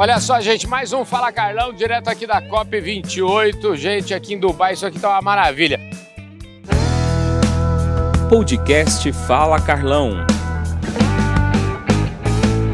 Olha só, gente, mais um Fala Carlão, direto aqui da COP28. Gente, aqui em Dubai, isso aqui tá uma maravilha. Podcast Fala Carlão.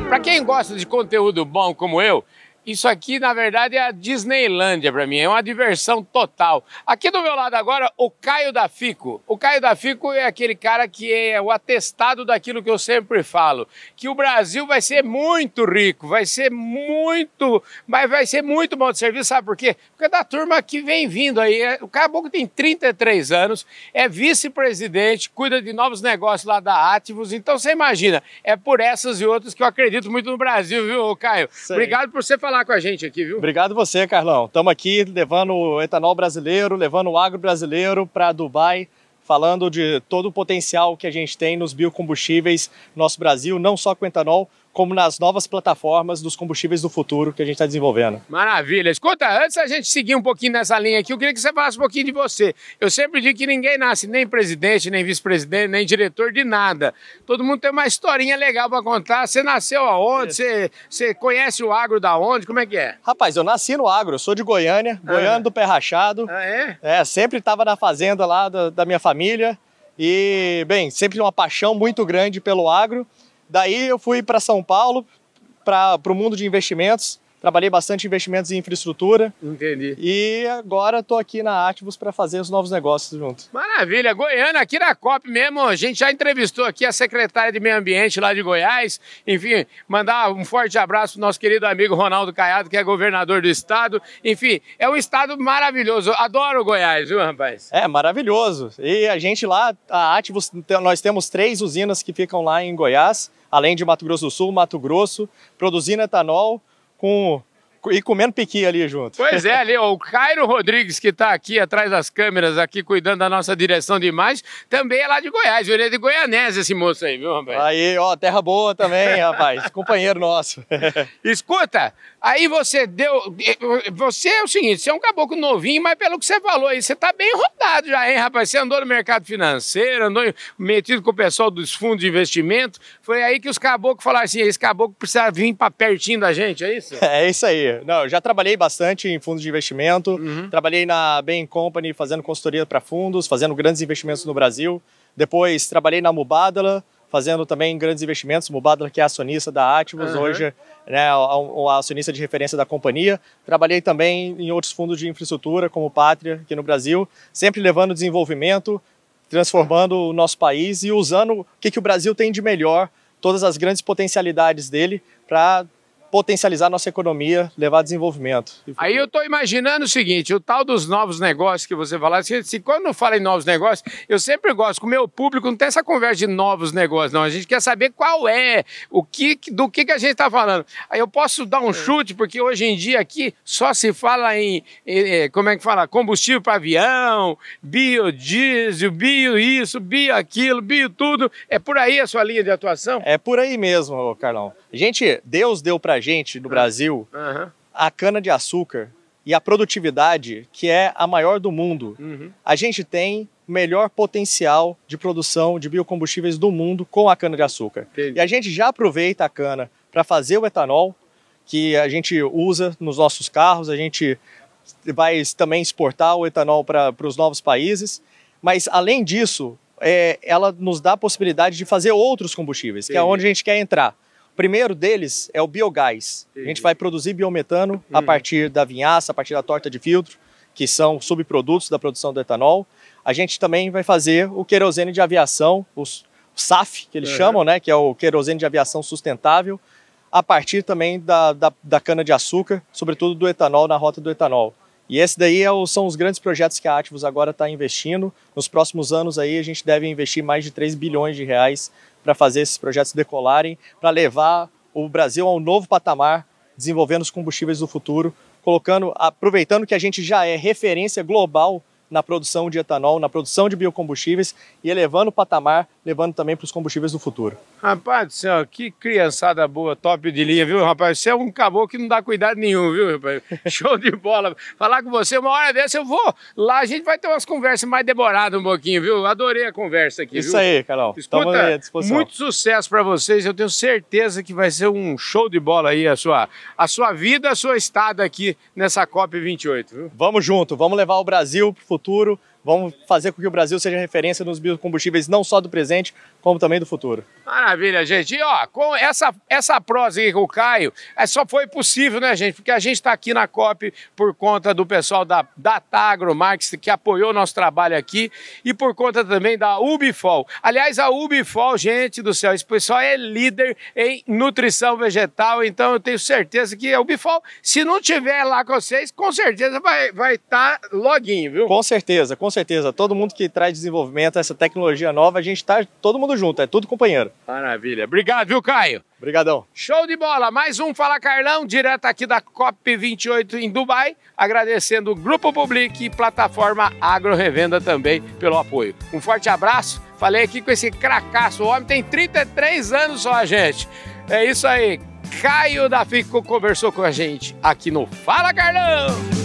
Para quem gosta de conteúdo bom como eu, isso aqui, na verdade, é a Disneylândia para mim, é uma diversão total. Aqui do meu lado agora, o Caio da Fico. O Caio da Fico é aquele cara que é o atestado daquilo que eu sempre falo, que o Brasil vai ser muito rico, vai ser muito, mas vai ser muito bom de serviço, sabe por quê? Porque é da turma que vem vindo aí, é, o caboclo tem 33 anos, é vice-presidente, cuida de novos negócios lá da Ativos, então você imagina, é por essas e outras que eu acredito muito no Brasil, viu, Caio? Sei. Obrigado por você falar com a gente aqui, viu? Obrigado você, Carlão. Estamos aqui levando o etanol brasileiro, levando o agro brasileiro para Dubai, falando de todo o potencial que a gente tem nos biocombustíveis no nosso Brasil, não só com etanol, como nas novas plataformas dos combustíveis do futuro que a gente está desenvolvendo. Maravilha. Escuta, antes da gente seguir um pouquinho nessa linha aqui, eu queria que você falasse um pouquinho de você. Eu sempre digo que ninguém nasce nem presidente, nem vice-presidente, nem diretor de nada. Todo mundo tem uma historinha legal para contar. Você nasceu aonde? Você, você conhece o agro da onde? Como é que é? Rapaz, eu nasci no agro, eu sou de Goiânia, Ah. Goiânia do Pé Rachado. Ah, é? É, sempre estava na fazenda lá da, da minha família e, bem, sempre uma paixão muito grande pelo agro. Daí eu fui para São Paulo, para o mundo de investimentos. Trabalhei bastante em investimentos em infraestrutura Entendi. e agora estou aqui na Ativos para fazer os novos negócios junto. Maravilha, Goiânia, aqui na COP mesmo, a gente já entrevistou aqui a secretária de Meio Ambiente lá de Goiás. Enfim, mandar um forte abraço pro nosso querido amigo Ronaldo Caiado, que é governador do estado. Enfim, é um estado maravilhoso. Adoro Goiás, viu, rapaz? É maravilhoso. E a gente lá, a Ativos, nós temos três usinas que ficam lá em Goiás, além de Mato Grosso do Sul, Mato Grosso, produzindo etanol com, e comendo piqui ali junto. Pois é, ali, ó, o Cairo Rodrigues, que está aqui atrás das câmeras, aqui cuidando da nossa direção de imagem, também é lá de Goiás? Ele é de Goianese, esse moço aí, viu, rapaz? Aí, ó, terra boa também, rapaz. Companheiro nosso. Escuta, aí você deu. Você é o seguinte, você é um caboclo novinho, mas pelo que você falou aí, você tá bem rodado já, hein, rapaz? Você andou no mercado financeiro, andou metido com o pessoal dos fundos de investimento. Foi aí que os caboclos falaram assim: esse caboclo precisa vir para pertinho da gente, é isso? É isso aí. Não, eu já trabalhei bastante em fundos de investimento. Uhum. Trabalhei na Bain Company fazendo consultoria para fundos, fazendo grandes investimentos no Brasil. Depois trabalhei na Mubadala, fazendo também grandes investimentos. Mubadala que é acionista da Ativos, Aham. hoje né, a, a acionista de referência da companhia. Trabalhei também em outros fundos de infraestrutura, como Pátria, aqui no Brasil, sempre levando desenvolvimento, transformando o nosso país e usando o que, que o Brasil tem de melhor, todas as grandes potencialidades dele para potencializar nossa economia, levar desenvolvimento. Aí eu tô imaginando o seguinte, o tal dos novos negócios que você fala, se, quando fala em novos negócios, eu sempre gosto, com o meu público não tem essa conversa de novos negócios, não. A gente quer saber qual é, o que, do que, que a gente está falando. Aí eu posso dar um chute, porque hoje em dia aqui só se fala em, eh, como é que fala, combustível para avião, biodiesel, bio isso, bio aquilo, bio tudo. É por aí a sua linha de atuação? É por aí mesmo, Carlão. A gente, Deus deu pra gente no Brasil Aham. a cana de açúcar e a produtividade que é a maior do mundo. Uhum. A gente tem o melhor potencial de produção de biocombustíveis do mundo com a cana de açúcar. Entendi. E a gente já aproveita a cana para fazer o etanol que a gente usa nos nossos carros, a gente vai também exportar o etanol para os novos países, mas além disso, é, ela nos dá a possibilidade de fazer outros combustíveis, que é Entendi. onde a gente quer entrar. O primeiro deles é o biogás. A gente vai produzir biometano a Hum. partir da vinhaça, a partir da torta de filtro, que são subprodutos da produção do etanol. A gente também vai fazer o querosene de aviação, os o SAF, que eles Uhum. chamam, né, que é o querosene de aviação sustentável, a partir também da, da, da cana-de-açúcar, sobretudo do etanol, na rota do etanol. E esse daí é o- são os grandes projetos que a Ativos agora está investindo. Nos próximos anos aí a gente deve investir mais de 3 bilhões de reais para fazer esses projetos decolarem, para levar o Brasil a um novo patamar, desenvolvendo os combustíveis do futuro, colocando, aproveitando que a gente já é referência global na produção de etanol, na produção de biocombustíveis e elevando o patamar levando também para os combustíveis do futuro. Rapaz do céu, que criançada boa, top de linha, viu, rapaz? Você é um caboclo que não dá cuidado nenhum, viu, rapaz? Show de bola. Falar com você, uma hora dessa eu vou lá, a gente vai ter umas conversas mais demoradas um pouquinho, viu? Adorei a conversa aqui, Isso viu? aí, Carol. Estamos Escuta, aí à disposição. muito sucesso para vocês. Eu tenho certeza que vai ser um show de bola aí a sua, a sua vida, a sua estada aqui nessa COP 28, viu? Vamos junto, vamos levar o Brasil para o futuro, vamos fazer com que o Brasil seja referência nos biocombustíveis não só do presente, como também do futuro. Maravilha, gente. E ó, com essa, essa prosa aí com o Caio, é, só foi possível, né, gente? Porque a gente está aqui na COP por conta do pessoal da Datagro Marx, que apoiou o nosso trabalho aqui, e por conta também da Ubifol. Aliás, a Ubifol, gente do céu, esse pessoal é líder em nutrição vegetal, então eu tenho certeza que a Ubifol, se não tiver lá com vocês, com certeza vai estar vai tá loguinho, viu? Com certeza, com certeza. Todo mundo que traz desenvolvimento, essa tecnologia nova, a gente está todo mundo junto, é tudo companheiro. Maravilha. Obrigado, viu, Caio? Obrigadão. Show de bola! Mais um Fala Carlão, direto aqui da COP28 em Dubai. Agradecendo o Grupo Public e plataforma Agro Revenda também pelo apoio. Um forte abraço. Falei aqui com esse cracaço. O homem tem 33 anos só, gente. É isso aí. Caio da Fico conversou com a gente aqui no Fala Carlão!